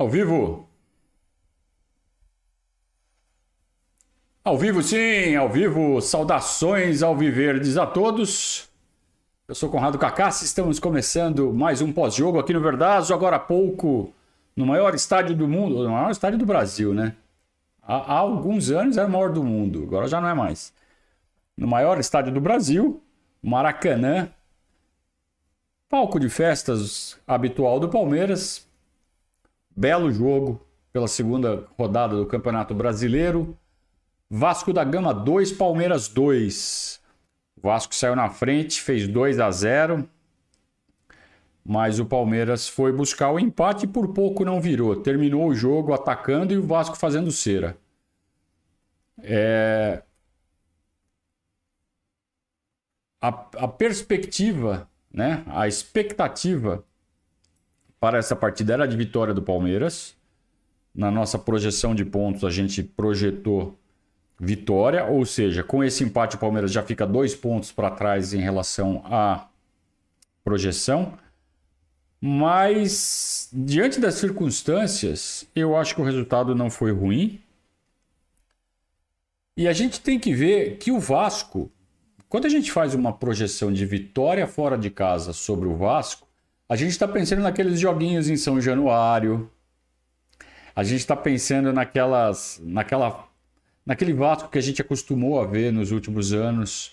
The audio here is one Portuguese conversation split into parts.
Ao vivo? Ao vivo, sim, ao vivo. Saudações ao Viverdes a todos. Eu sou Conrado Cacassi, estamos começando mais um pós-jogo aqui no Verdazo, agora há pouco, no maior estádio do mundo, no maior estádio do Brasil, né? Há, há alguns anos era o maior do mundo, agora já não é mais. No maior estádio do Brasil, Maracanã, palco de festas habitual do Palmeiras, Belo jogo pela segunda rodada do Campeonato Brasileiro. Vasco da Gama 2, Palmeiras 2. O Vasco saiu na frente, fez 2 a 0. Mas o Palmeiras foi buscar o empate e por pouco não virou. Terminou o jogo atacando e o Vasco fazendo cera. É... A, a perspectiva, né? a expectativa para essa partida era de vitória do Palmeiras. Na nossa projeção de pontos, a gente projetou vitória, ou seja, com esse empate, o Palmeiras já fica dois pontos para trás em relação à projeção. Mas, diante das circunstâncias, eu acho que o resultado não foi ruim. E a gente tem que ver que o Vasco, quando a gente faz uma projeção de vitória fora de casa sobre o Vasco, a gente está pensando naqueles joguinhos em São Januário. A gente está pensando naquelas, naquela, naquele Vasco que a gente acostumou a ver nos últimos anos.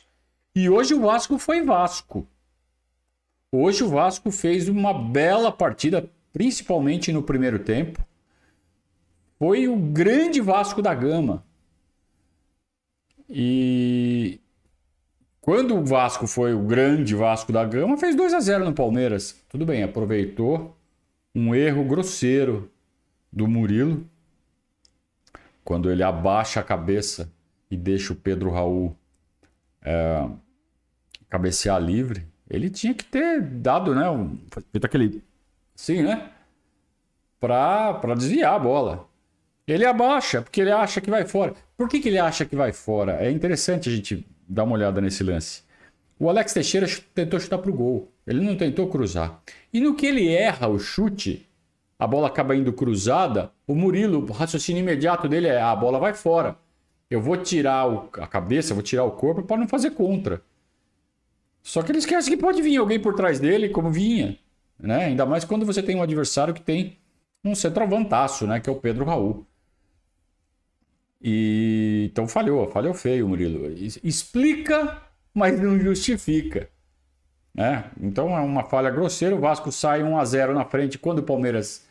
E hoje o Vasco foi Vasco. Hoje o Vasco fez uma bela partida, principalmente no primeiro tempo. Foi o grande Vasco da Gama. E quando o Vasco foi o grande Vasco da Gama, fez 2 a 0 no Palmeiras. Tudo bem, aproveitou um erro grosseiro do Murilo quando ele abaixa a cabeça e deixa o Pedro Raul é, cabecear livre. Ele tinha que ter dado, né? Um, feito aquele. Sim, né? Pra desviar a bola. Ele abaixa, porque ele acha que vai fora. Por que, que ele acha que vai fora? É interessante a gente dar uma olhada nesse lance. O Alex Teixeira tentou chutar para o gol. Ele não tentou cruzar. E no que ele erra o chute, a bola acaba indo cruzada. O Murilo, o raciocínio imediato dele é: ah, a bola vai fora. Eu vou tirar o, a cabeça, vou tirar o corpo para não fazer contra. Só que ele esquece que pode vir alguém por trás dele, como vinha. Né? Ainda mais quando você tem um adversário que tem um centroavantaço, né? que é o Pedro Raul. E então falhou, falhou feio, Murilo. Explica, mas não justifica. Né? Então é uma falha grosseira. O Vasco sai 1 a 0 na frente quando o Palmeiras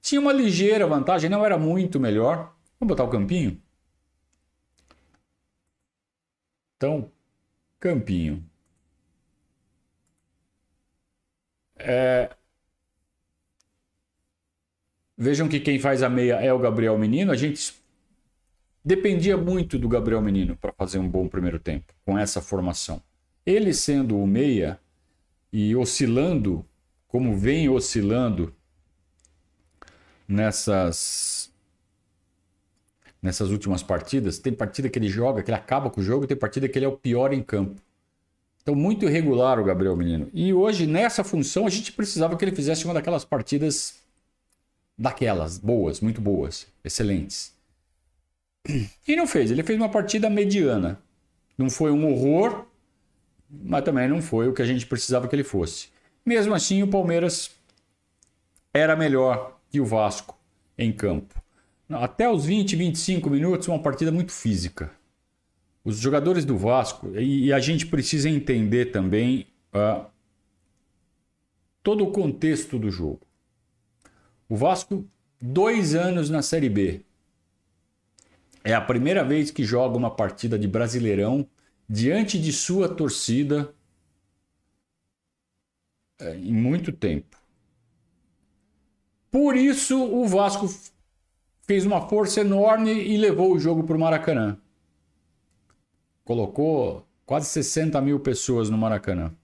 tinha uma ligeira vantagem, não era muito melhor. Vamos botar o campinho? Então, campinho. É... Vejam que quem faz a meia é o Gabriel Menino. A gente dependia muito do Gabriel Menino para fazer um bom primeiro tempo com essa formação. Ele sendo o meia e oscilando, como vem oscilando nessas nessas últimas partidas, tem partida que ele joga, que ele acaba com o jogo, tem partida que ele é o pior em campo. Então, muito irregular o Gabriel Menino. E hoje, nessa função, a gente precisava que ele fizesse uma daquelas partidas daquelas, boas, muito boas, excelentes. E não fez. Ele fez uma partida mediana. Não foi um horror, mas também não foi o que a gente precisava que ele fosse. Mesmo assim, o Palmeiras era melhor que o Vasco em campo. Até os 20, 25 minutos, uma partida muito física. Os jogadores do Vasco, e a gente precisa entender também uh, todo o contexto do jogo. O Vasco, dois anos na Série B, é a primeira vez que joga uma partida de Brasileirão diante de sua torcida é, em muito tempo. Por isso, o Vasco fez uma força enorme e levou o jogo para o Maracanã. Colocou quase 60 mil pessoas no Maracanã.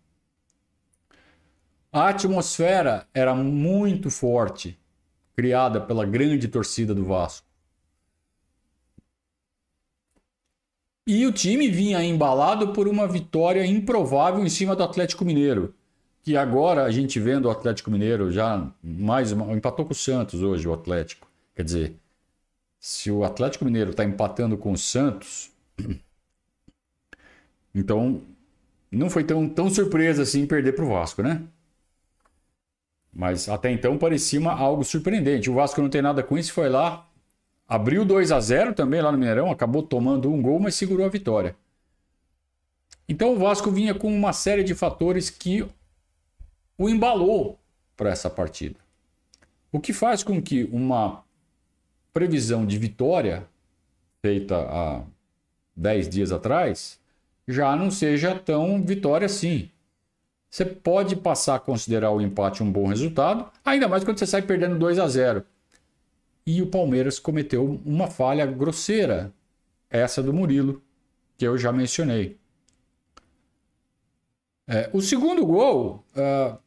A atmosfera era muito forte, criada pela grande torcida do Vasco. E o time vinha embalado por uma vitória improvável em cima do Atlético Mineiro, que agora a gente vendo o Atlético Mineiro já mais uma, empatou com o Santos hoje, o Atlético. Quer dizer, se o Atlético Mineiro está empatando com o Santos, então não foi tão, tão surpresa assim perder para o Vasco, né? Mas até então parecia algo surpreendente. O Vasco não tem nada com isso, foi lá, abriu 2 a 0 também lá no Mineirão, acabou tomando um gol, mas segurou a vitória. Então o Vasco vinha com uma série de fatores que o embalou para essa partida. O que faz com que uma previsão de vitória feita há 10 dias atrás já não seja tão vitória assim. Você pode passar a considerar o empate um bom resultado, ainda mais quando você sai perdendo 2 a 0. E o Palmeiras cometeu uma falha grosseira, essa do Murilo, que eu já mencionei. É, o segundo gol, uh,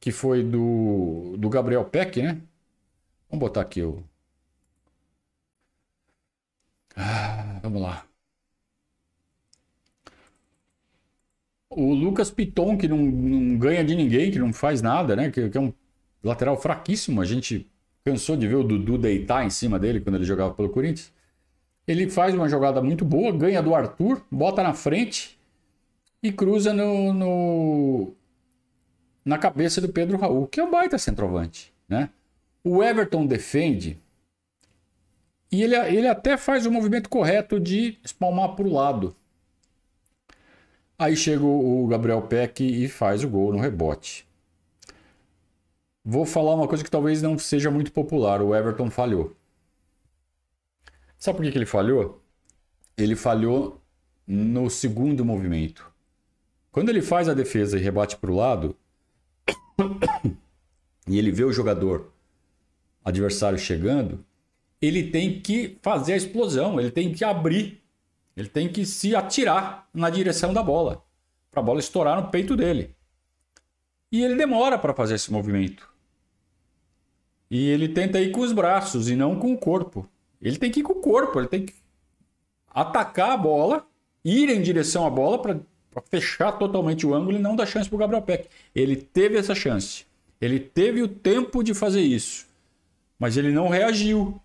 que foi do, do Gabriel Peck, né? Vamos botar aqui o. Ah, vamos lá. O Lucas Piton, que não, não, ganha de ninguém, que não faz nada, né? Que, que, é um lateral fraquíssimo. A gente cansou de ver o Dudu deitar em cima dele quando ele jogava pelo Corinthians. Ele faz uma jogada muito boa, ganha do Arthur, bota na frente e cruza no, no na cabeça do Pedro Raul, que é um baita centroavante, né? O Everton defende e ele, ele até faz o movimento correto de espalmar para o lado. Aí chega o Gabriel Peck e faz o gol no rebote. Vou falar uma coisa que talvez não seja muito popular. O Everton falhou. Sabe por que, ele falhou? Ele falhou no segundo movimento. Quando ele faz a defesa e rebate para o lado, e ele vê o jogador adversário chegando, ele tem que fazer a explosão, ele tem que abrir ele tem que se atirar na direção da bola, para a bola estourar no peito dele. E ele demora para fazer esse movimento. E ele tenta ir com os braços e não com o corpo. Ele tem que ir com o corpo, ele tem que atacar a bola, ir em direção à bola para fechar totalmente o ângulo e não dar chance para o Gabriel Peck. Ele teve essa chance. Ele teve o tempo de fazer isso. Mas ele não reagiu.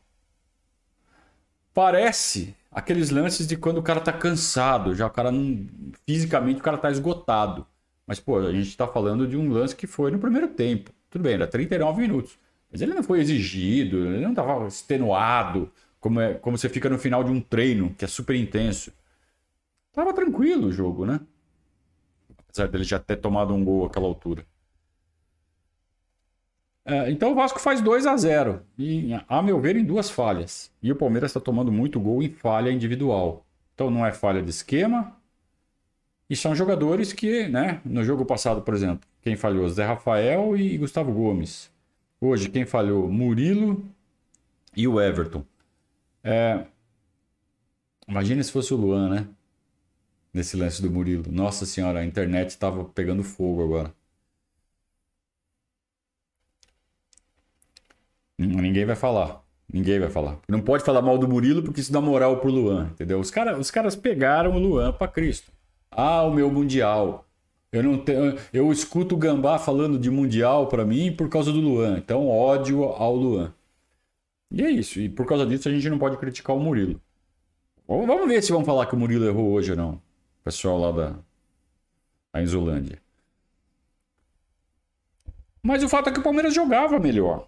Parece aqueles lances de quando o cara tá cansado, já o cara não. Fisicamente o cara tá esgotado. Mas, pô, a gente tá falando de um lance que foi no primeiro tempo. Tudo bem, era 39 minutos. Mas ele não foi exigido, ele não tava extenuado, como, é, como você fica no final de um treino, que é super intenso. Tava tranquilo o jogo, né? Apesar dele já ter tomado um gol àquela altura. É, então o Vasco faz 2 a 0 e, a meu ver, em duas falhas. E o Palmeiras está tomando muito gol em falha individual. Então não é falha de esquema. E são jogadores que, né, no jogo passado, por exemplo, quem falhou? Zé Rafael e Gustavo Gomes. Hoje, quem falhou? Murilo e o Everton. É... Imagina se fosse o Luan, né? Nesse lance do Murilo. Nossa senhora, a internet estava pegando fogo agora. Ninguém vai falar. Ninguém vai falar. Não pode falar mal do Murilo porque isso dá moral pro Luan, entendeu? Os, cara, os caras pegaram o Luan para Cristo. Ah, o meu Mundial. Eu não tenho, eu escuto o Gambá falando de Mundial para mim por causa do Luan. Então, ódio ao Luan. E é isso. E por causa disso a gente não pode criticar o Murilo. Vamos ver se vão falar que o Murilo errou hoje ou não. Pessoal lá da, da Inzolândia. Mas o fato é que o Palmeiras jogava melhor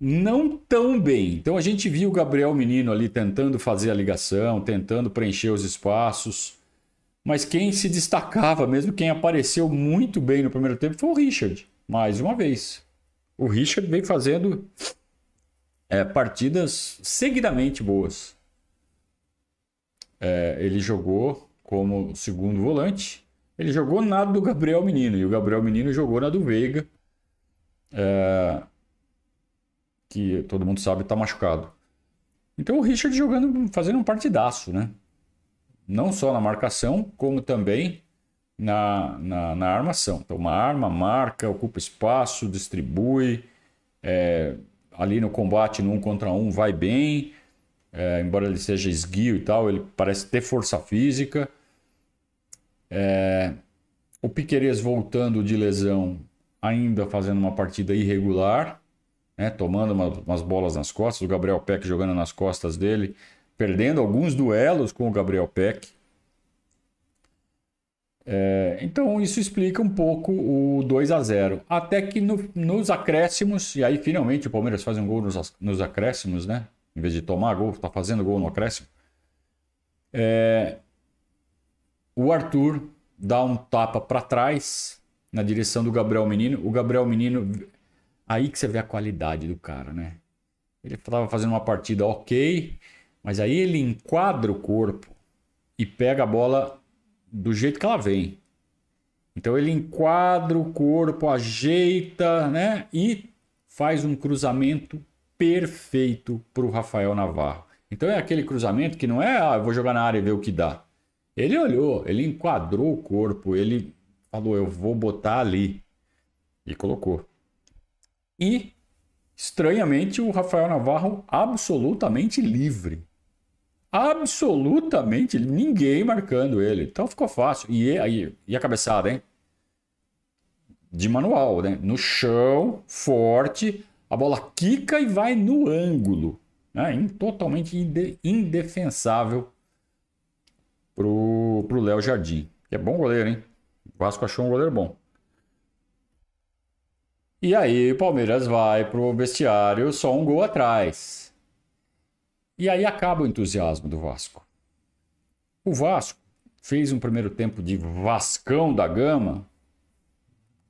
não tão bem. Então a gente viu o Gabriel Menino ali tentando fazer a ligação, tentando preencher os espaços. Mas quem se destacava mesmo, quem apareceu muito bem no primeiro tempo foi o Richard, mais uma vez. O Richard vem fazendo é, partidas seguidamente boas. É, ele jogou como segundo volante, ele jogou na do Gabriel Menino, e o Gabriel Menino jogou na do Veiga. É, que todo mundo sabe está machucado. Então o Richard jogando, fazendo um partidaço, né? Não só na marcação, como também na, na, na armação. Então, uma arma, marca, ocupa espaço, distribui. É, ali no combate, no um contra um, vai bem. É, embora ele seja esguio e tal, ele parece ter força física. É, O Piquerez voltando de lesão, ainda fazendo uma partida irregular, né? tomando uma, umas bolas nas costas. O Gabriel Peck jogando nas costas dele, perdendo alguns duelos com o Gabriel Peck. É, então isso explica um pouco o 2 a 0 Até que no, nos acréscimos, e aí finalmente o Palmeiras faz um gol nos, nos acréscimos, né? Em vez de tomar gol, tá fazendo gol no acréscimo. É, o Arthur dá um tapa para trás na direção do Gabriel Menino. O Gabriel Menino, aí que você vê a qualidade do cara, né? Ele estava fazendo uma partida ok, mas aí ele enquadra o corpo e pega a bola do jeito que ela vem. Então ele enquadra o corpo, ajeita, né? E faz um cruzamento perfeito para o Rafael Navarro. Então é aquele cruzamento que não é, ah, eu vou jogar na área e ver o que dá. Ele olhou, ele enquadrou o corpo, ele falou, eu vou botar ali. E colocou. E, estranhamente, o Rafael Navarro absolutamente livre. Absolutamente ninguém marcando ele. Então ficou fácil. E, aí, e a cabeçada, hein? De manual, né? No chão, forte, a bola quica e vai no ângulo. Né? Totalmente indefensável pro, pro Léo Jardim. Que é bom goleiro, hein? O Vasco achou um goleiro bom. E aí o Palmeiras vai pro vestiário só um gol atrás. E aí acaba o entusiasmo do Vasco. O Vasco fez um primeiro tempo de Vascão da Gama,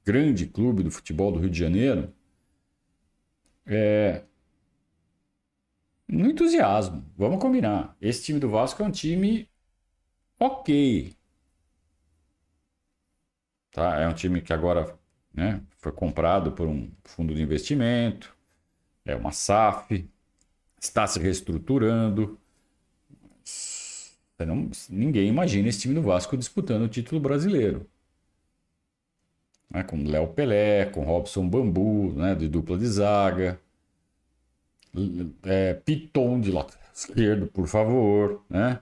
grande clube do futebol do Rio de Janeiro, é... no entusiasmo. Vamos combinar. Esse time do Vasco é um time ok. Tá? É um time que agora né, foi comprado por um fundo de investimento, é uma SAF, está se reestruturando. Não, ninguém imagina esse time do Vasco disputando o título brasileiro. Né, com Léo Pelé, com Robson Bambu, né, de dupla de zaga. É, Piton de lado esquerdo, por favor. Né?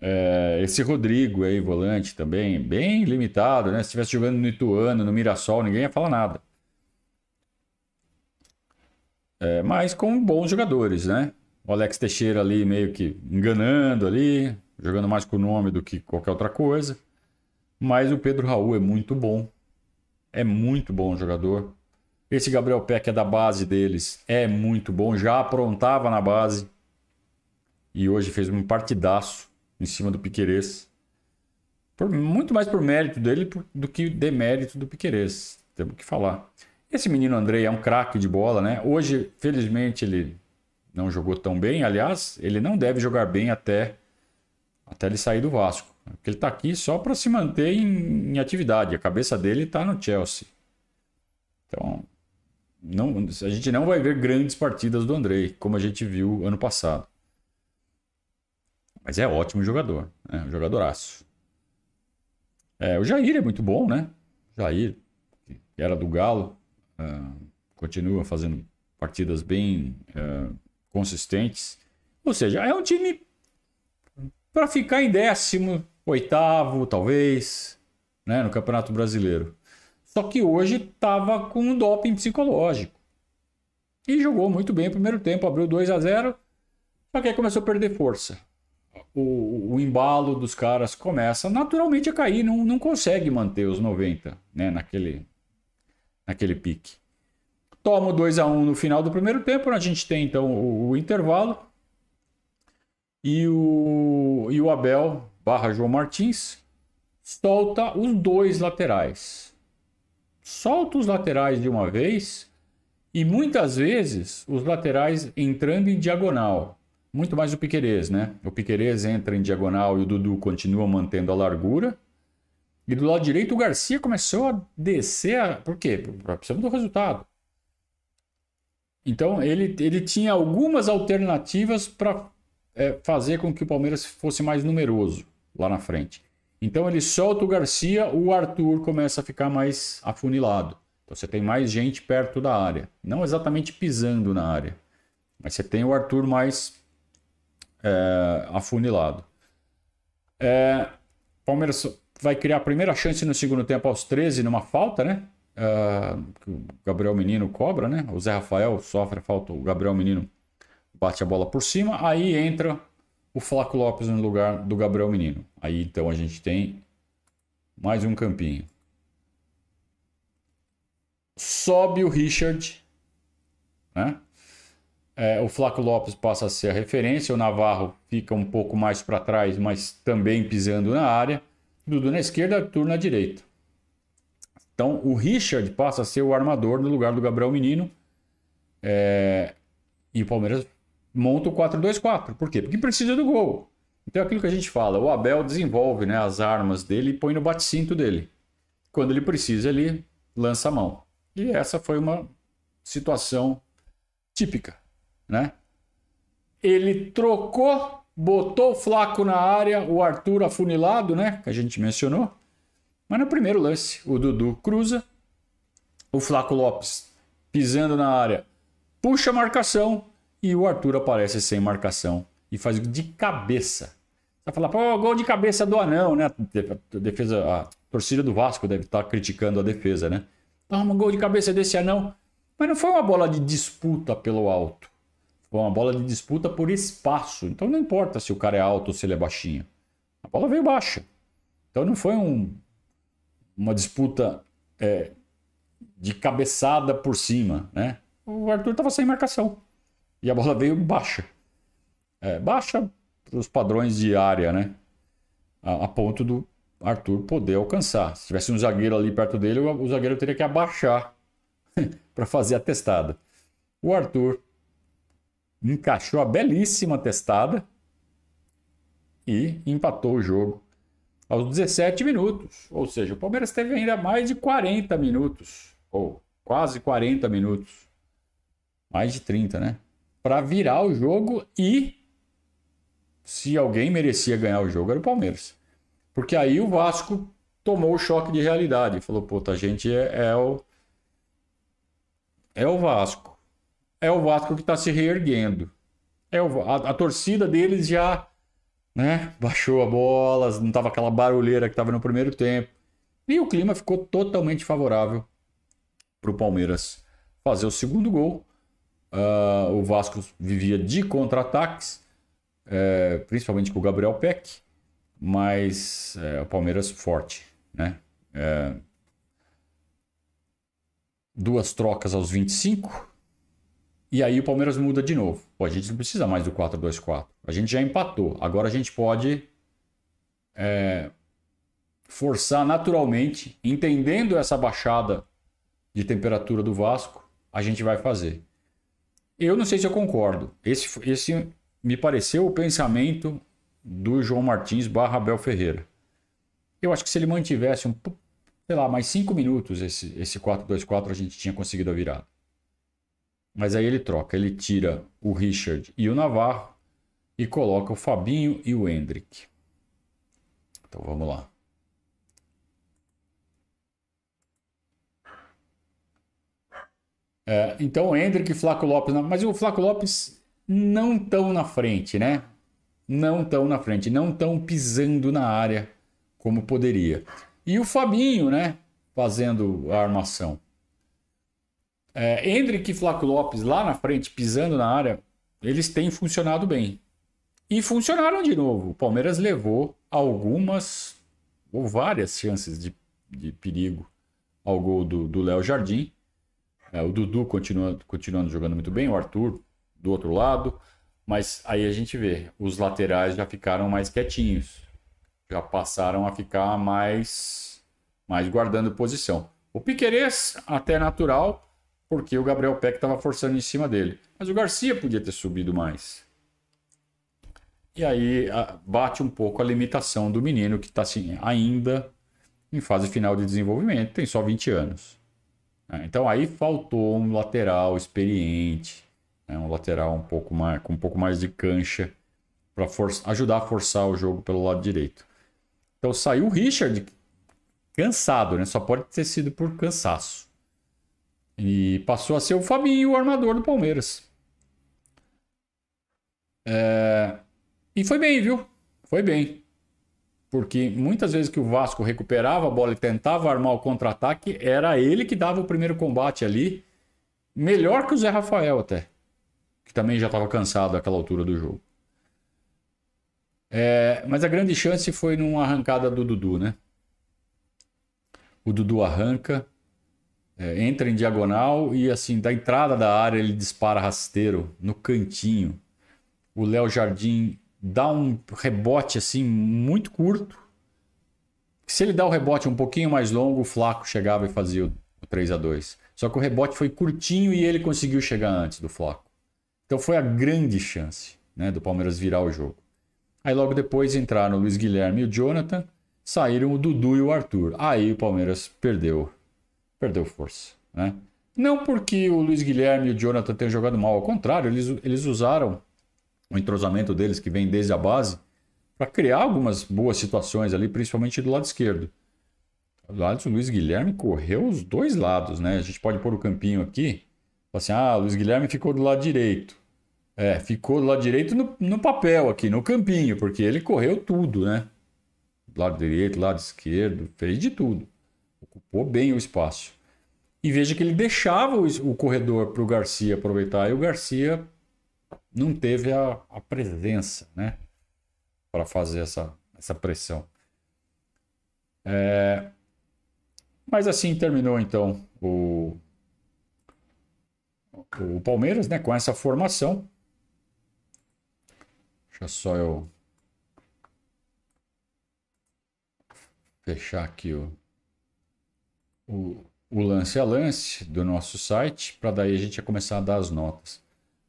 É, esse Rodrigo aí, volante também, bem limitado, né? Se estivesse jogando no Ituano, no Mirassol, ninguém ia falar nada. É, mas com bons jogadores, né? O Alex Teixeira ali meio que enganando ali, jogando mais com o nome do que qualquer outra coisa. Mas o Pedro Raul é muito bom. É muito bom jogador. Esse Gabriel Peck é da base deles, é muito bom, já aprontava na base. E hoje fez um partidaço em cima do Piquerez. Por, muito mais por mérito dele do que demérito do Piquerez. Temos que falar. Esse menino Andrei é um craque de bola, né? Hoje, felizmente, ele não jogou tão bem. Aliás, ele não deve jogar bem até, até ele sair do Vasco. Porque ele está aqui só para se manter em, em, atividade. A cabeça dele está no Chelsea. Então, não, a gente não vai ver grandes partidas do Andrei, como a gente viu ano passado. Mas é ótimo jogador, né? Um jogadoraço. É, o Jair é muito bom, né? Jair, que era do Galo, uh, continua fazendo partidas bem uh, consistentes. Ou seja, é um time para ficar em décimo, oitavo, talvez, né? no Campeonato Brasileiro. Só que hoje estava com um doping psicológico. E jogou muito bem o primeiro tempo, abriu 2 a 0 só que aí começou a perder força o, o embalo dos caras começa naturalmente a cair, não, não consegue manter os 90 né, naquele, naquele pique. Toma 2 a 1 no final do primeiro tempo, a gente tem então o, o intervalo. E o, e o Abel barra João Martins solta os dois laterais. Solta os laterais de uma vez e muitas vezes os laterais entrando em diagonal muito mais o Piquerez, né? O Piquerez entra em diagonal e o Dudu continua mantendo a largura. E do lado direito o Garcia começou a descer. A... Por quê? Precisamos do resultado. Então ele, ele tinha algumas alternativas para é, fazer com que o Palmeiras fosse mais numeroso lá na frente. Então ele solta o Garcia, o Arthur começa a ficar mais afunilado. Então você tem mais gente perto da área. Não exatamente pisando na área. Mas você tem o Arthur mais é, afunilado. É, Palmeiras vai criar a primeira chance no segundo tempo aos 13 numa falta, né? Uh, o Gabriel Menino cobra, né? O Zé Rafael sofre a falta, o Gabriel Menino bate a bola por cima, aí entra o Flaco Lopes no lugar do Gabriel Menino. Aí então a gente tem mais um campinho. Sobe o Richard, né? É, o Flaco Lopes passa a ser a referência, o Navarro fica um pouco mais para trás, mas também pisando na área. Dudu na esquerda, Arthur na direita. Então o Richard passa a ser o armador no lugar do Gabriel Menino. É... E o Palmeiras monta o 4-2-4. Por quê? Porque precisa do gol. Então é aquilo que a gente fala, o Abel desenvolve né, as armas dele e põe no bate-cinto dele. Quando ele precisa, ele lança a mão. E essa foi uma situação típica, né? Ele trocou, botou o Flaco na área, o Arthur afunilado, né? Que a gente mencionou. Mas no primeiro lance, o Dudu cruza, o Flaco Lopes pisando na área, puxa a marcação e o Arthur aparece sem marcação e faz de cabeça. Vai falar, pô, gol de cabeça do anão, né? A defesa, a torcida do Vasco deve estar criticando a defesa, né? Toma, gol de cabeça desse anão. Mas não foi uma bola de disputa pelo alto. Foi uma bola de disputa por espaço. Então não importa se o cara é alto ou se ele é baixinho. A bola veio baixa. Então não foi um, uma disputa é, de cabeçada por cima, né? O Arthur estava sem marcação. E a bola veio baixa. É, baixa para os padrões de área, né? A, a, ponto do Arthur poder alcançar. Se tivesse um zagueiro ali perto dele, o, o zagueiro teria que abaixar para fazer a testada. O Arthur encaixou a belíssima testada e empatou o jogo aos 17 minutos. Ou seja, o Palmeiras teve ainda mais de 40 minutos, ou quase 40 minutos. Mais de 30, né? Para virar o jogo e se alguém merecia ganhar o jogo era o Palmeiras. Porque aí o Vasco tomou o choque de realidade. Falou, puta, a gente é, é o é o Vasco. É o Vasco que está se reerguendo. É o, a, a, torcida deles já né, baixou a bola, não estava aquela barulheira que estava no primeiro tempo. E o clima ficou totalmente favorável para o Palmeiras fazer o segundo gol. Uh, o Vasco vivia de contra-ataques, é, principalmente com o Gabriel Peck, mas é, o Palmeiras forte. Né? É, duas trocas aos 25. E aí o Palmeiras muda de novo. Pô, a gente não precisa mais do 4-2-4. A gente já empatou. Agora a gente pode é, forçar naturalmente, entendendo essa baixada de temperatura do Vasco, a gente vai fazer. Eu não sei se eu concordo. Esse, esse me pareceu o pensamento do João Martins barra Abel Ferreira. Eu acho que se ele mantivesse um sei lá, mais cinco minutos esse, esse 4-2-4 a gente tinha conseguido a virada. Mas aí ele troca, ele tira o Richard e o Navarro e coloca o Fabinho e o Hendrick. Então vamos lá. É, então Hendrick e Flaco Lopes, mas o Flaco Lopes não tão na frente, né? Não tão na frente, não tão pisando na área como poderia. E o Fabinho, né? Fazendo a armação. É, Hendrick e Flaco Lopes lá na frente, pisando na área, eles têm funcionado bem. E funcionaram de novo. O Palmeiras levou algumas ou várias chances de, de perigo ao gol do Léo Jardim. É, o Dudu continua, continuando jogando muito bem, o Arthur do outro lado. Mas aí a gente vê, os laterais já ficaram mais quietinhos já passaram a ficar mais, mais guardando posição. O Piquerez até natural, porque o Gabriel Peck estava forçando em cima dele. Mas o Garcia podia ter subido mais. E aí bate um pouco a limitação do menino que está assim, ainda em fase final de desenvolvimento, tem só 20 anos. É, então aí faltou um lateral experiente, né? um lateral um pouco mais, com um pouco mais de cancha para ajudar a forçar o jogo pelo lado direito. Então saiu o Richard cansado, né? Só pode ter sido por cansaço. E passou a ser o Fabinho, o armador do Palmeiras. É... E foi bem, viu? Foi bem. Porque muitas vezes que o Vasco recuperava a bola e tentava armar o contra-ataque, era ele que dava o primeiro combate ali. Melhor que o Zé Rafael até. Que também já estava cansado àquela altura do jogo. É, mas a grande chance foi numa arrancada do Dudu, né? O Dudu arranca, é, entra em diagonal e assim, da entrada da área ele dispara rasteiro no cantinho. O Léo Jardim dá um rebote assim muito curto. Se ele dá o rebote um pouquinho mais longo, o Flaco chegava e fazia o 3 a 2 Só que o rebote foi curtinho e ele conseguiu chegar antes do Flaco. Então foi a grande chance né, do Palmeiras virar o jogo. Aí logo depois entraram o Luiz Guilherme e o Jonathan, saíram o Dudu e o Arthur. Aí o Palmeiras perdeu, perdeu força. Né? Não porque o Luiz Guilherme e o Jonathan tenham jogado mal, ao contrário, eles, eles usaram o entrosamento deles, que vem desde a base, para criar algumas boas situações ali, principalmente do lado esquerdo. Do lado do Luiz Guilherme correu os dois lados, né? A gente pode pôr o campinho aqui. Assim, ah, o Luiz Guilherme ficou do lado direito. É, ficou do lado direito no, no papel aqui, no campinho, porque ele correu tudo, né? Lado direito, lado esquerdo, fez de tudo. Ocupou bem o espaço. E veja que ele deixava o, corredor para o Garcia aproveitar e o Garcia não teve a, a presença, né? Para fazer essa, essa pressão. É... Mas assim terminou então o, o Palmeiras, né? Com essa formação. Deixa só eu fechar aqui o, o, o lance a lance do nosso site, para daí a gente começar a dar as notas.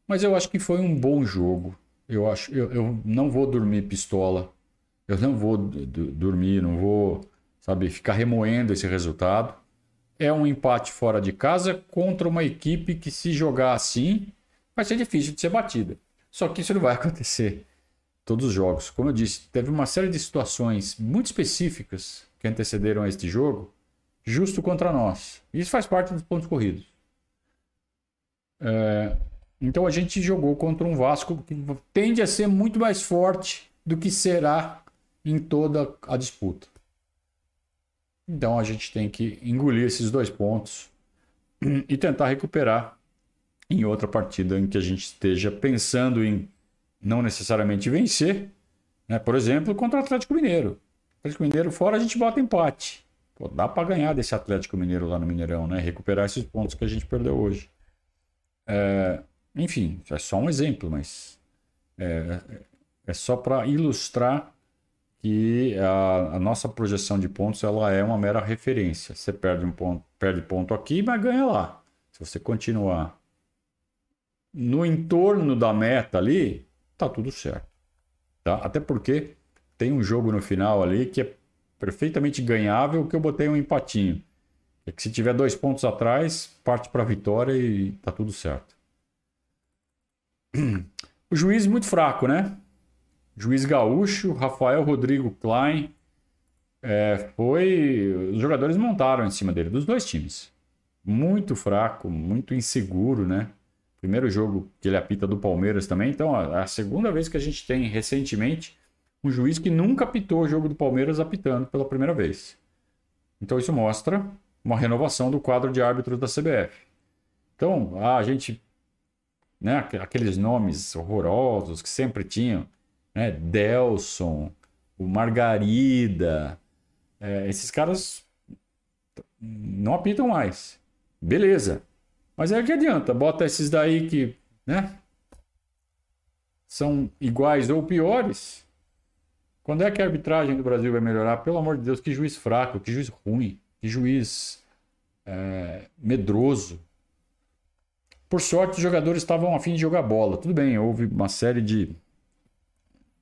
Mas eu acho que foi um bom jogo. Eu acho, eu, eu não vou dormir pistola. Eu não vou dormir, não vou, sabe, ficar remoendo esse resultado. É um empate fora de casa contra uma equipe que se jogar assim vai ser difícil de ser batida. Só que isso não vai acontecer todos os jogos. Como eu disse, teve uma série de situações muito específicas que antecederam este jogo, justo contra nós. Isso faz parte dos pontos corridos. É, então a gente jogou contra um Vasco que tende a ser muito mais forte do que será em toda a disputa. Então a gente tem que engolir esses dois pontos e tentar recuperar em outra partida em que a gente esteja pensando em não necessariamente vencer. Né? Por exemplo, contra o Atlético Mineiro. O Atlético Mineiro fora a gente bota empate. Pô, dá para ganhar desse Atlético Mineiro lá no Mineirão, né? Recuperar esses pontos que a gente perdeu hoje. É, enfim, é só um exemplo, mas é, é só para ilustrar que a, a, nossa projeção de pontos ela é uma mera referência. Você perde um ponto, perde ponto aqui, mas ganha lá. Se você continuar no entorno da meta ali, tá tudo certo. Tá? Até porque tem um jogo no final ali que é perfeitamente ganhável que eu botei um empatinho. É que se tiver dois pontos atrás, parte para a vitória e tá tudo certo. O juiz muito fraco, né? Juiz gaúcho, Rafael Rodrigo Klein. É, foi. Os jogadores montaram em cima dele, dos dois times. Muito fraco, muito inseguro, né? Primeiro jogo que ele apita do Palmeiras também. Então, a segunda vez que a gente tem recentemente um juiz que nunca apitou o jogo do Palmeiras apitando pela primeira vez. Então, isso mostra uma renovação do quadro de árbitros da CBF. Então, a gente. Né, aqueles nomes horrorosos que sempre tinham, né, Delson, o Margarida, é, esses caras não apitam mais. Beleza. Mas é que adianta, bota esses daí que, né? São iguais ou piores. Quando é que a arbitragem do Brasil vai melhorar? Pelo amor de Deus, que juiz fraco, que juiz ruim, que juiz é, medroso. Por sorte, os jogadores estavam a fim de jogar bola. Tudo bem, houve uma série de,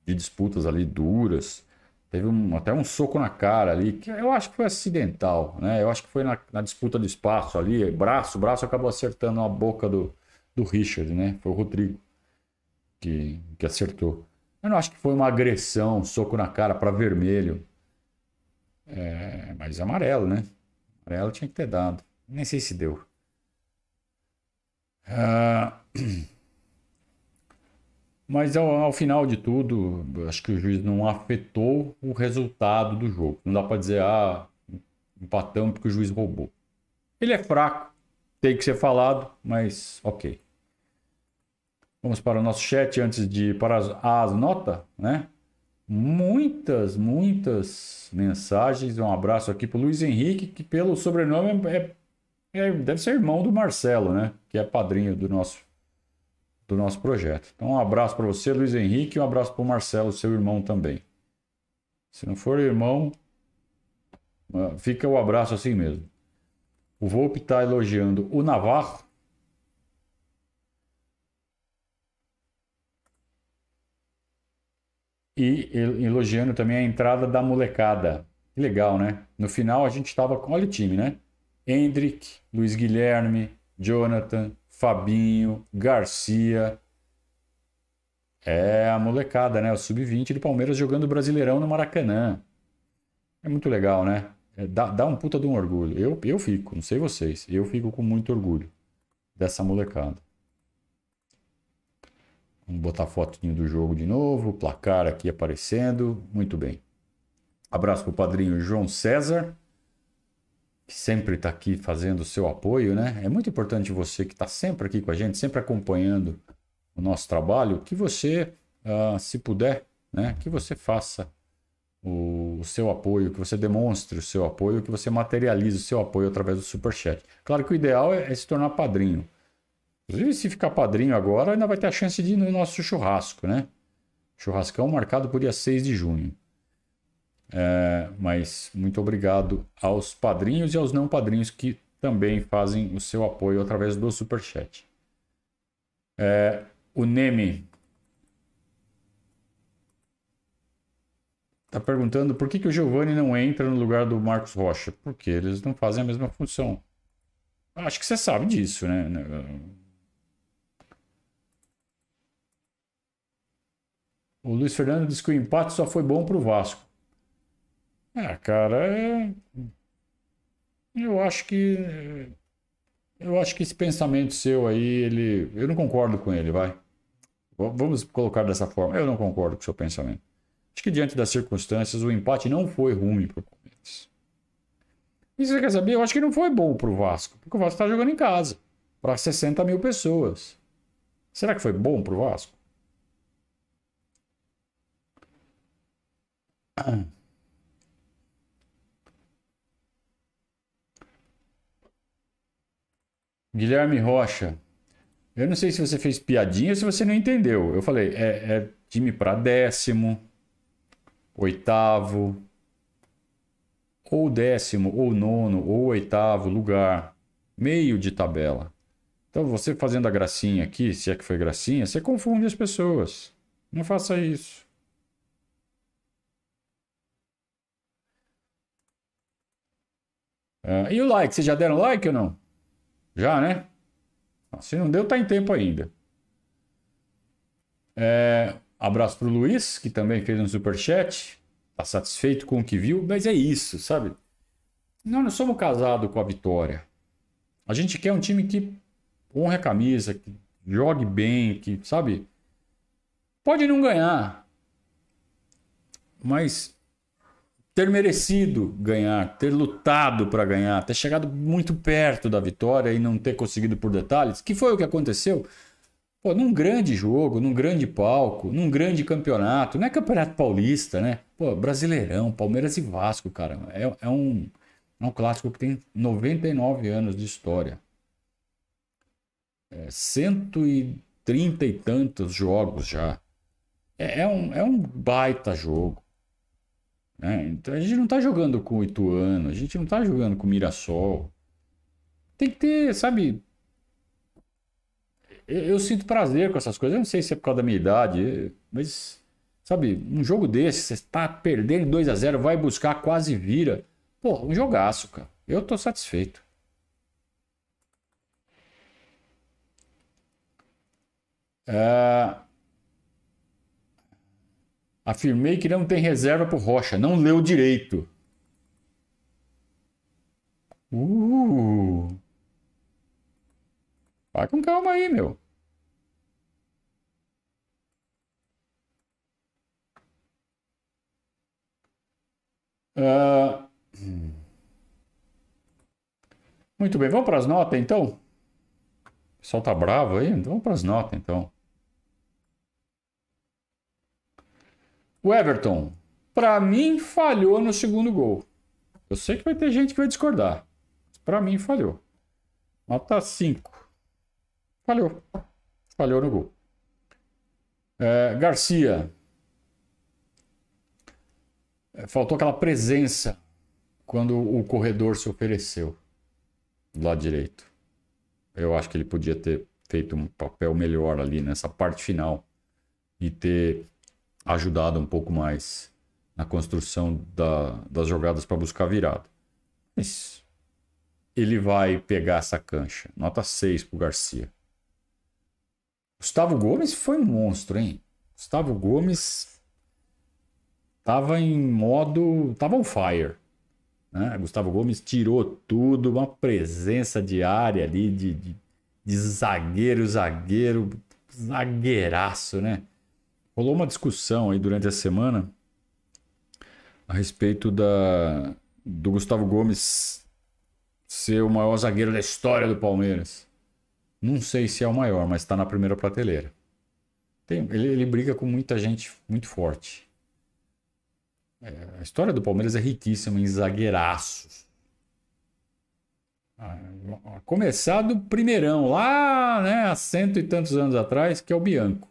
de disputas ali duras. Teve um, até um soco na cara ali, que eu acho que foi acidental, né? Eu acho que foi na, na disputa do espaço ali, braço, braço acabou acertando a boca do, do Richard, né? Foi o Rodrigo que, que acertou. Eu não acho que foi uma agressão, um soco na cara para vermelho. É, mas amarelo, né? Amarelo tinha que ter dado. Nem sei se deu. Uh... Mas ao, ao, final de tudo, acho que o juiz não afetou o resultado do jogo. Não dá para dizer, ah, empatamos porque o juiz roubou. Ele é fraco, tem que ser falado, mas ok. Vamos para o nosso chat antes de para as, as notas, né? Muitas, muitas mensagens. Um abraço aqui para Luiz Henrique, que pelo sobrenome é, é, deve ser irmão do Marcelo, né? Que é padrinho do nosso do nosso projeto. Então, um abraço para você, Luiz Henrique, e um abraço para o Marcelo, seu irmão também. Se não for irmão, ah, fica o abraço assim mesmo. O Volpe está elogiando o Navarro. E elogiando também a entrada da molecada. Que legal, né? No final a gente estava com. Olha o time, né? Hendrick, Luiz Guilherme, Jonathan, Fabinho, Garcia. É a molecada, né? O sub-20 do Palmeiras jogando Brasileirão no Maracanã. É muito legal, né? É, dá, dá um puta de um orgulho. Eu, eu fico, não sei vocês, eu fico com muito orgulho dessa molecada. Vamos botar a fotinho do jogo de novo, placar aqui aparecendo. Muito bem. Abraço pro padrinho João César que sempre está aqui fazendo o seu apoio, né? É muito importante você que está sempre aqui com a gente, sempre acompanhando o nosso trabalho, que você, uh, se puder, né, que você faça o, o, seu apoio, que você demonstre o seu apoio, que você materialize o seu apoio através do Superchat. Claro que o ideal é, é se tornar padrinho. Inclusive, se ficar padrinho agora, ainda vai ter a chance de ir no nosso churrasco, né? Churrascão marcado por dia 6 de junho. É, mas muito obrigado aos padrinhos e aos não padrinhos que também fazem o seu apoio através do Superchat. É, o Neme está perguntando por que, que o Giovanni não entra no lugar do Marcos Rocha. Porque eles não fazem a mesma função. Acho que você sabe disso, né? O Luiz Fernando diz que o empate só foi bom para o Vasco. Ah, cara, é... eu acho que eu acho que esse pensamento seu aí, ele, eu não concordo com ele, vai. Vamos colocar dessa forma. Eu não concordo com o seu pensamento. Acho que diante das circunstâncias, o empate não foi ruim para o Palmeiras. E você quer saber? Eu acho que não foi bom para o Vasco, porque o Vasco está jogando em casa para 60 mil pessoas. Será que foi bom para o Vasco? Guilherme Rocha. Eu não sei se você fez piadinha ou se você não entendeu. Eu falei, é, é time para décimo, oitavo, ou décimo, ou nono, ou oitavo lugar, meio de tabela. Então, você fazendo a gracinha aqui, se é que foi gracinha, você confunde as pessoas. Não faça isso. Uh, e o like? Vocês já deram like ou não? Já, né? Se não deu, tá em tempo ainda. É, abraço pro Luiz, que também fez um superchat. Tá satisfeito com o que viu, mas é isso, sabe? Nós não somos casados com a vitória. A gente quer um time que honre a camisa, que jogue bem, que, sabe? Pode não ganhar, mas ter merecido ganhar, ter lutado para ganhar, ter chegado muito perto da vitória e não ter conseguido por detalhes, que foi o que aconteceu. Pô, num grande jogo, num grande palco, num grande campeonato, não é campeonato paulista, né? Pô, Brasileirão, Palmeiras e Vasco, cara. É, é, um, é um clássico que tem 99 anos de história. É, 130 e tantos jogos já. É, é, um, é um baita jogo. Né? Então a gente não está jogando com o Ituano, a gente não está jogando com o Mirassol. Tem que ter, sabe? Eu, eu, sinto prazer com essas coisas. Eu não sei se é por causa da minha idade, mas, sabe, um jogo desse, você está perdendo 2 a 0 vai buscar, quase vira. Pô, um jogaço, cara. Eu tô satisfeito. É... Afirmei que não tem reserva para Rocha. Não leu direito. Uh! Vai com calma aí, meu. Uh... Muito bem, vamos para as notas então? O pessoal tá bravo aí? Então vamos para as notas então. O Everton, para mim, falhou no segundo gol. Eu sei que vai ter gente que vai discordar. Para mim, falhou. Nota 5. Falhou. Falhou no gol. É, Garcia. É, faltou aquela presença quando o corredor se ofereceu do lado direito. Eu acho que ele podia ter feito um papel melhor ali nessa parte final e ter ajudado um pouco mais na construção da, das jogadas para buscar virada. Mas ele vai pegar essa cancha. Nota 6 para o Garcia. Gustavo Gomes foi um monstro, hein? Gustavo Gomes tava em modo. tava on fire. Né? Gustavo Gomes tirou tudo, uma presença diária ali de, de, de zagueiro, zagueiro, zagueiraço, né? Rolou uma discussão aí durante a semana a respeito da, do Gustavo Gomes ser o maior zagueiro da história do Palmeiras. Não sei se é o maior, mas está na primeira prateleira. Tem, ele, ele, briga com muita gente muito forte. É, a história do Palmeiras é riquíssima em zagueiraços. Ah, começar do primeirão, lá né, há cento e tantos anos atrás, que é o Bianco.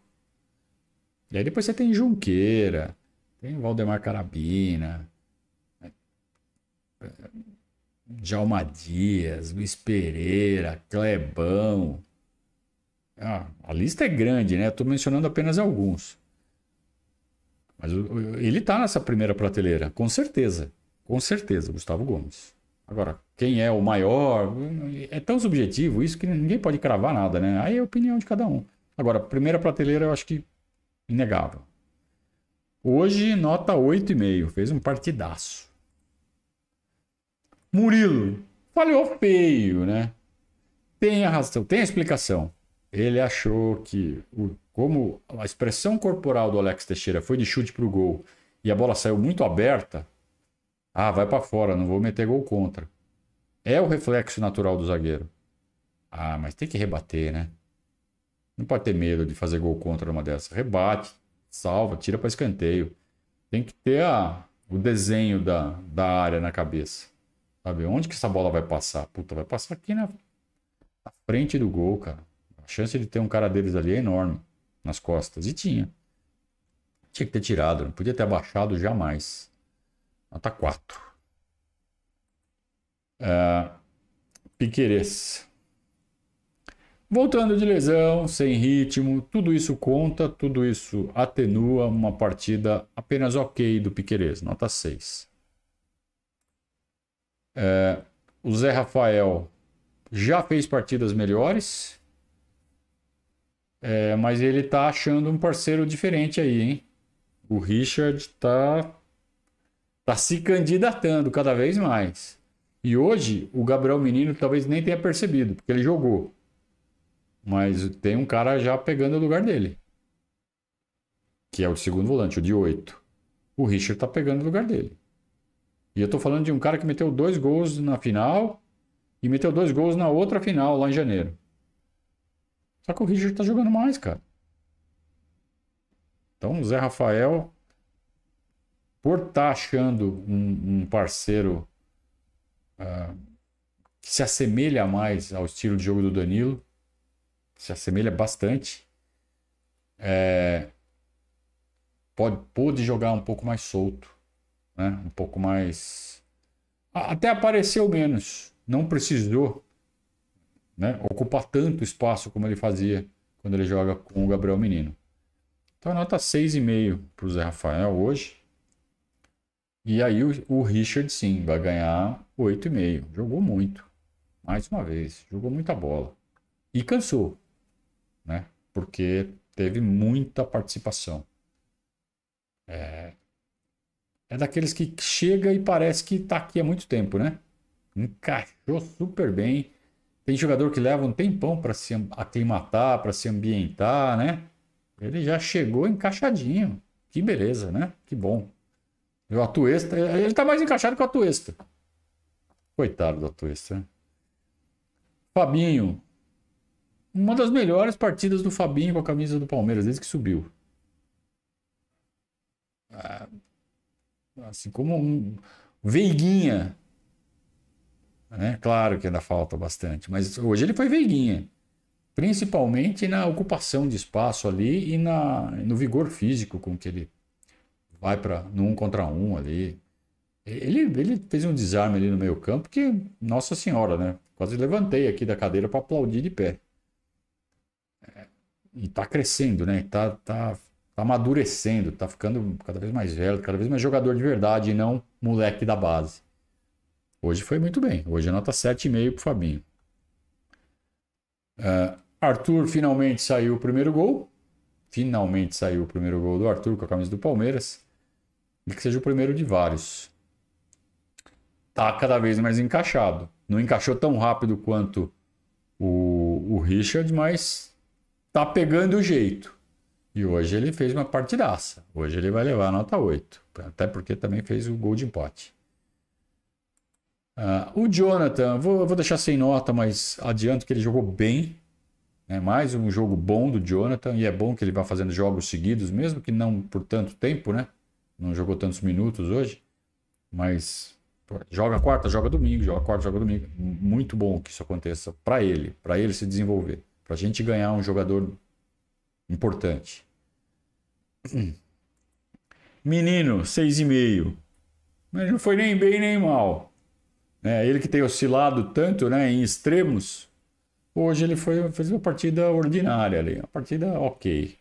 E aí depois você tem Junqueira, tem Valdemar Carabina, Djalma Dias, Luiz Pereira, Clebão. Ah, a lista é grande, né? Estou mencionando apenas alguns. Mas ele está nessa primeira prateleira, com certeza. Com certeza, Gustavo Gomes. Agora, quem é o maior? É tão subjetivo isso que ninguém pode cravar nada, né? Aí é a opinião de cada um. Agora, primeira prateleira eu acho que inegável. Hoje, nota 8,5. Fez um partidaço. Murilo. Falhou feio, né? Tem a razão, tem a explicação. Ele achou que, como a expressão corporal do Alex Teixeira foi de chute para o gol e a bola saiu muito aberta, ah, vai para fora, não vou meter gol contra. É o reflexo natural do zagueiro. Ah, mas tem que rebater, né? Não pode ter medo de fazer gol contra uma dessas. Rebate, salva, tira para escanteio. Tem que ter a, o desenho da, da área na cabeça. Sabe? Onde que essa bola vai passar? Puta, vai passar aqui na, na frente do gol, cara. A chance de ter um cara deles ali é enorme nas costas. E tinha. Tinha que ter tirado, não podia ter abaixado jamais. Nota 4. É, Piqueires. Voltando de lesão, sem ritmo, tudo isso conta, tudo isso atenua uma partida apenas ok do Piquerez, nota 6. É, o Zé Rafael já fez partidas melhores, é, mas ele tá achando um parceiro diferente aí, hein? O Richard tá, tá se candidatando cada vez mais. E hoje o Gabriel Menino talvez nem tenha percebido, porque ele jogou. Mas tem um cara já pegando o lugar dele. Que é o segundo volante, o de 8. O Richard tá pegando o lugar dele. E eu tô falando de um cara que meteu dois gols na final e meteu dois gols na outra final, lá em janeiro. Só que o Richard tá jogando mais, cara. Então o Zé Rafael, por estar tá achando um, um parceiro uh, que se assemelha mais ao estilo de jogo do Danilo, se assemelha bastante. É, pode, pode jogar um pouco mais solto, né? um pouco mais. Até apareceu menos, não precisou né? ocupar tanto espaço como ele fazia quando ele joga com o Gabriel Menino. Então, nota 6,5 para o Zé Rafael hoje. E aí o, o Richard sim vai ganhar 8,5. Jogou muito. Mais uma vez. Jogou muita bola. E cansou? Porque teve muita participação. É, é daqueles que chega e parece que está aqui há muito tempo, né? Encaixou super bem. Tem jogador que leva um tempão para se aclimatar, para se ambientar, né? Ele já chegou encaixadinho. Que beleza, né? Que bom. O Atuesta, ele tá mais encaixado que o Atuesta. Coitado do Atuesta. Né? Fabinho. Uma das melhores partidas do Fabinho com a camisa do Palmeiras, desde que subiu. Ah, assim como um Veiguinha. Né? Claro que ainda falta bastante, mas hoje ele foi Veiguinha. Principalmente na ocupação de espaço ali e na, no vigor físico com que ele vai para no um contra um ali. Ele, ele fez um desarme ali no meio campo que, nossa senhora, né? Quase levantei aqui da cadeira para aplaudir de pé. É, e tá crescendo, né? Tá, tá, tá amadurecendo, tá ficando cada vez mais velho, cada vez mais jogador de verdade e não moleque da base. Hoje foi muito bem. Hoje a nota 7,5 pro Fabinho. Uh, Arthur finalmente saiu o primeiro gol. Finalmente saiu o primeiro gol do Arthur com a camisa do Palmeiras. E que seja o primeiro de vários. Tá cada vez mais encaixado. Não encaixou tão rápido quanto o, o Richard, mas tá pegando o jeito. E hoje ele fez uma partidaça. Hoje ele vai levar a nota 8. Até porque também fez o gol de empate. Uh, o Jonathan, vou, vou deixar sem nota, mas adianto que ele jogou bem. É mais um jogo bom do Jonathan. E é bom que ele vá fazendo jogos seguidos, mesmo que não por tanto tempo, né? Não jogou tantos minutos hoje. Mas Joga quarta, joga domingo, joga quarta, joga domingo. Muito bom que isso aconteça para ele, para ele se desenvolver, para a gente ganhar um jogador importante. Menino, 6,5. Mas não foi nem bem nem mal. É, ele que tem oscilado tanto né, em extremos, hoje ele foi, fez uma partida ordinária ali, uma partida ok.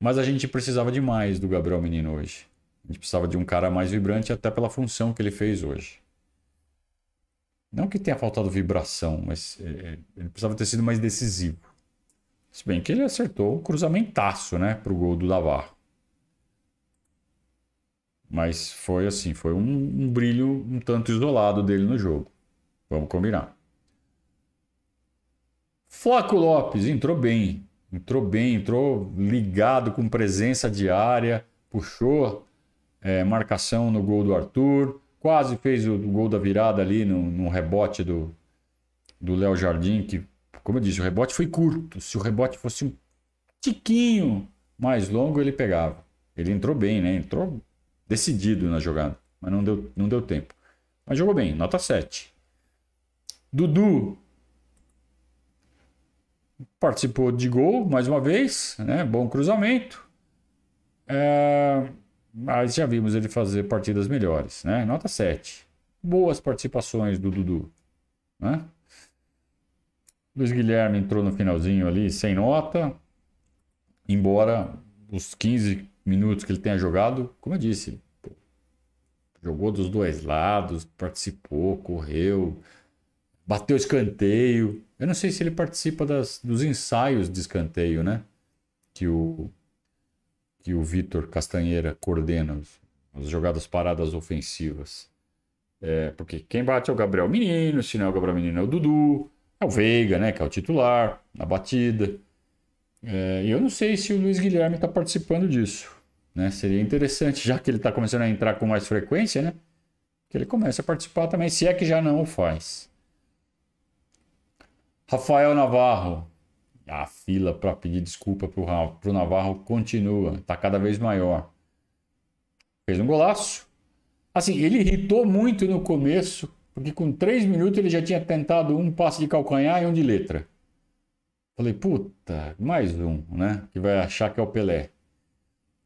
Mas a gente precisava de mais do Gabriel Menino hoje. A gente precisava de um cara mais vibrante até pela função que ele fez hoje. Não que tenha faltado vibração, mas é, é, ele precisava ter sido mais decisivo. Se bem que ele acertou um cruzamentaço, né, o gol do Navarro. Mas foi assim, foi um, um, brilho um tanto isolado dele no jogo. Vamos combinar. Flaco Lopes entrou bem, entrou bem, entrou ligado com presença diária, puxou é, marcação no gol do Arthur, quase fez o, gol da virada ali no, rebote do do Léo Jardim, que, como eu disse, o rebote foi curto. Se o rebote fosse um tiquinho mais longo, ele pegava. Ele entrou bem, né? Entrou decidido na jogada, mas não deu, não deu tempo. Mas jogou bem, nota 7. Dudu participou de gol mais uma vez, né? Bom cruzamento. É... Mas já vimos ele fazer partidas melhores, né? Nota 7. Boas participações do Dudu, né? Luiz Guilherme entrou no finalzinho ali sem nota, embora os 15 minutos que ele tenha jogado, como eu disse, jogou dos dois lados, participou, correu, bateu escanteio. Eu não sei se ele participa das, dos ensaios de escanteio, né? Que o que o Vitor Castanheira coordena, as jogadas paradas ofensivas. É, porque quem bate é o Gabriel Menino, se não é o Gabriel Menino é o Dudu, é o Veiga, né, que é o titular na batida. É, e eu não sei se o Luiz Guilherme está participando disso. Né? Seria interessante, já que ele está começando a entrar com mais frequência, né? que ele comece a participar também, se é que já não o faz. Rafael Navarro, a fila para pedir desculpa para o Navarro continua, está cada vez maior. Fez um golaço. Assim, ele irritou muito no começo, porque com três minutos ele já tinha tentado um passe de calcanhar e um de letra. Falei, puta, mais um, né? Que vai achar que é o Pelé.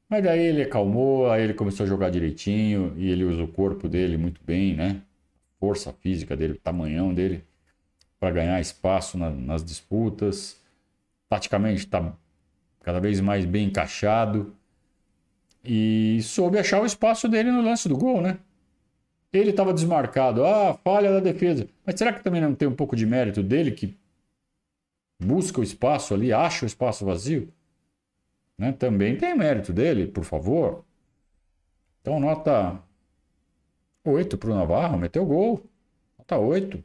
Mas daí ele acalmou, aí ele começou a jogar direitinho e ele usa o corpo dele muito bem, né? Força física dele, o tamanhão dele, para ganhar espaço na, nas disputas taticamente está cada vez mais bem encaixado e soube achar o espaço dele no lance do gol, né? Ele estava desmarcado, ah, falha da defesa. Mas será que também não tem um pouco de mérito dele que busca o espaço ali, acha o espaço vazio? Né? Também tem mérito dele, por favor. Então, nota 8 para o Navarro, meteu gol. Nota 8.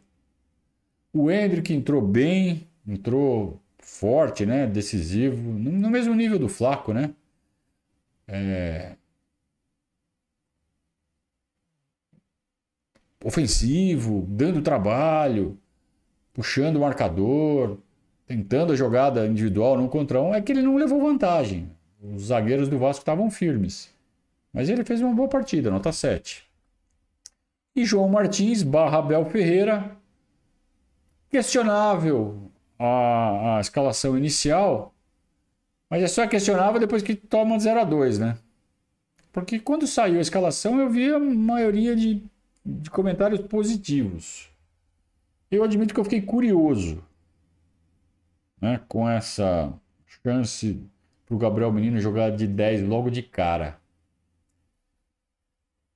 O Hendrick entrou bem, entrou forte, né? Decisivo, no mesmo nível do Flaco, né? É... ofensivo, dando trabalho, puxando o marcador, tentando a jogada individual no contra um, é que ele não levou vantagem. Os zagueiros do Vasco estavam firmes. Mas ele fez uma boa partida, nota 7. E João Martins barra Abel Ferreira. Questionável a, a escalação inicial, mas é só questionável depois que toma 0 a 2 né? Porque quando saiu a escalação eu vi a maioria de, de comentários positivos. Eu admito que eu fiquei curioso né, com essa chance para o Gabriel Menino jogar de 10 logo de cara.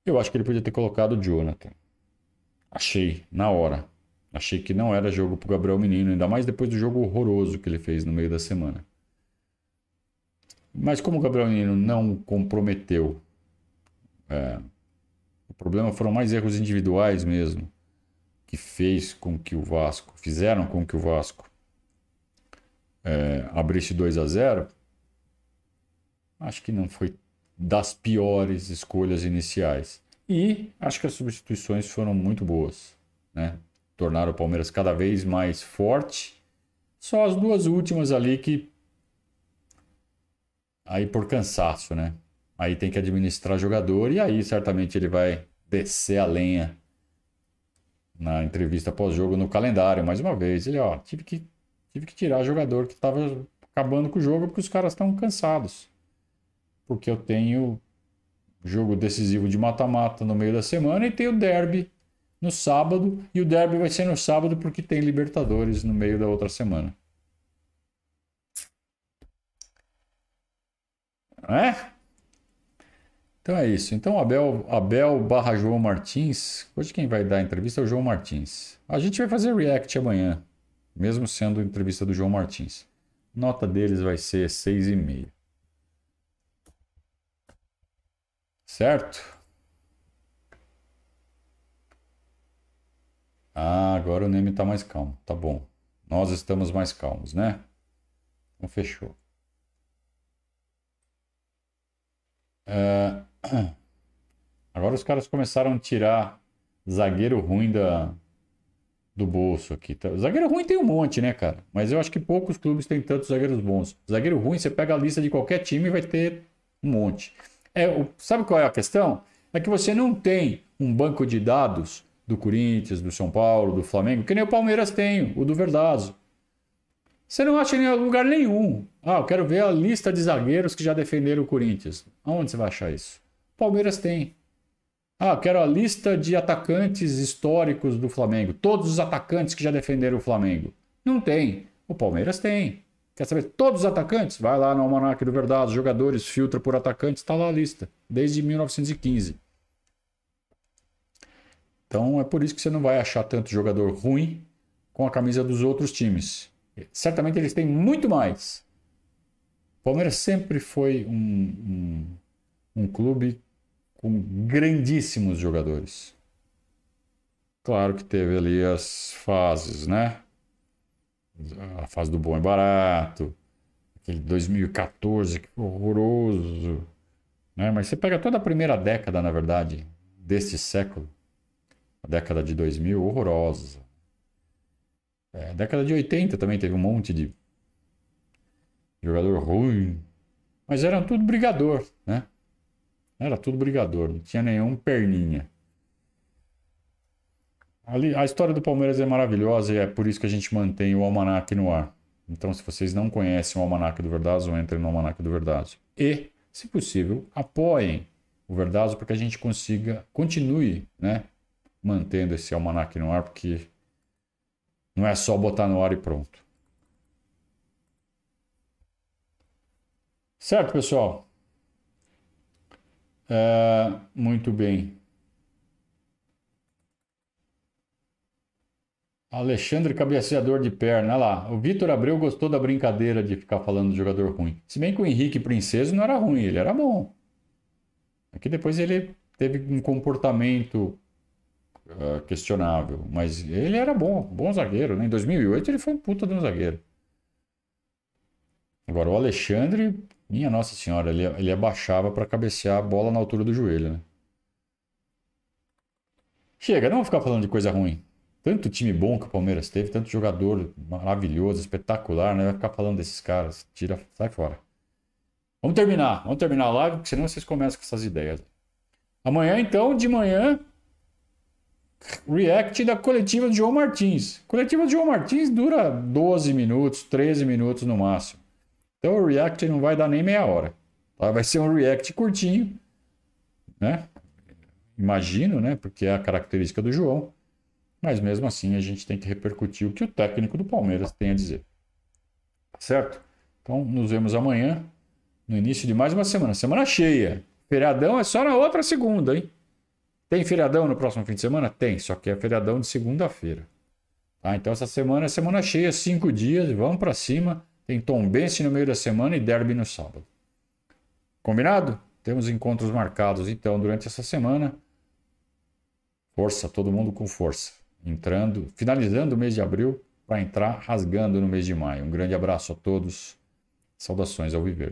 Eu acho que ele podia ter colocado o Jonathan. Achei, na hora. Achei que não era jogo pro Gabriel Menino, ainda mais depois do jogo horroroso que ele fez no meio da semana. Mas como o Gabriel Menino não comprometeu, é, o problema foram mais erros individuais mesmo, que fez com que o Vasco, fizeram com que o Vasco é, abrisse 2 a 0 Acho que não foi das piores escolhas iniciais. E acho que as substituições foram muito boas, né? Tornaram o Palmeiras cada vez mais forte. Só as duas últimas ali que aí por cansaço, né? Aí tem que administrar jogador e aí certamente ele vai descer a lenha na entrevista pós-jogo no calendário mais uma vez. Ele, ó, tive que tive que tirar jogador que estava acabando com o jogo porque os caras estão cansados porque eu tenho jogo decisivo de mata-mata no meio da semana e tenho derby no sábado, e o derby vai ser no sábado porque tem Libertadores no meio da outra semana. É? Então é isso. Então Abel, Abel barra João Martins. Hoje quem vai dar a entrevista é o João Martins. A gente vai fazer react amanhã, mesmo sendo entrevista do João Martins. Nota deles vai ser 6,5. Certo? Ah, agora o Neme está mais calmo. Tá bom. Nós estamos mais calmos, né? Então fechou. É... Agora os caras começaram a tirar zagueiro ruim da... do bolso aqui. Tá? Zagueiro ruim tem um monte, né, cara? Mas eu acho que poucos clubes têm tantos zagueiros bons. Zagueiro ruim, você pega a lista de qualquer time e vai ter um monte. É, sabe qual é a questão? É que você não tem um banco de dados do Corinthians, do São Paulo, do Flamengo, que nem o Palmeiras tem, o do Verdazo. Você não acha em lugar nenhum. Ah, eu quero ver a lista de zagueiros que já defenderam o Corinthians. Aonde você vai achar isso? Palmeiras tem. Ah, eu quero a lista de atacantes históricos do Flamengo. Todos os atacantes que já defenderam o Flamengo. Não tem. O Palmeiras tem. Quer saber todos os atacantes? Vai lá no Almanac do Verdade, jogadores, filtra por atacantes, está lá a lista, desde 1915. Então é por isso que você não vai achar tanto jogador ruim com a camisa dos outros times. Certamente eles têm muito mais. O Palmeiras sempre foi um, um, um clube com grandíssimos jogadores. Claro que teve ali as fases, né? a fase do bom é barato, aquele 2014 que horroroso, né? Mas você pega toda a primeira década, na verdade, deste século, a década de 2000, horrorosa. É, a década de 80 também teve um monte de jogador ruim, mas eram tudo brigador, né? Era tudo brigador, não tinha nenhum perninha. Ali, a história do Palmeiras é maravilhosa e é por isso que a gente mantém o Almanac no ar. Então, se vocês não conhecem o Almanac do Verdazo, entrem no Almanac do Verdazo. E, se possível, apoiem o Verdazo para que a gente consiga, continue, né, mantendo esse Almanac no ar, porque não é só botar no ar e pronto. Certo, pessoal? É, muito bem. Alexandre cabeceador de perna, olha lá. O Vitor Abreu gostou da brincadeira de ficar falando do jogador ruim. Se bem que o Henrique Princeso não era ruim, ele era bom. Aqui depois ele teve um comportamento uh, questionável, mas ele era bom, bom zagueiro. Né? Em 2008 ele foi um puta de um zagueiro. Agora o Alexandre, minha Nossa Senhora, ele, ele abaixava para cabecear a bola na altura do joelho. Né? Chega, não vamos ficar falando de coisa ruim. Tanto time bom que o Palmeiras teve, tanto jogador maravilhoso, espetacular, né? Vai ficar falando desses caras. Tira, sai fora. Vamos terminar, vamos terminar a live, porque senão vocês começam com essas ideias. Amanhã, então, de manhã, react da coletiva de João Martins. Coletiva de João Martins dura 12 minutos, 13 minutos no máximo. Então o react não vai dar nem meia hora. Tá? Vai ser um react curtinho, né? Imagino, né? Porque é a característica do João. Mas mesmo assim a gente tem que repercutir o que o técnico do Palmeiras tem a dizer. Certo? Então nos vemos amanhã, no início de mais uma semana. Semana cheia. Feriadão é só na outra segunda, hein? Tem feriadão no próximo fim de semana? Tem, só que é feriadão de segunda-feira. Tá? Então essa semana é semana cheia, cinco dias, vamos para cima. Tem Tombense no meio da semana e Derby no sábado. Combinado? Temos encontros marcados então durante essa semana. Força, todo mundo com força. Entrando, finalizando o mês de abril para entrar rasgando no mês de maio. Um grande abraço a todos. Saudações ao viver.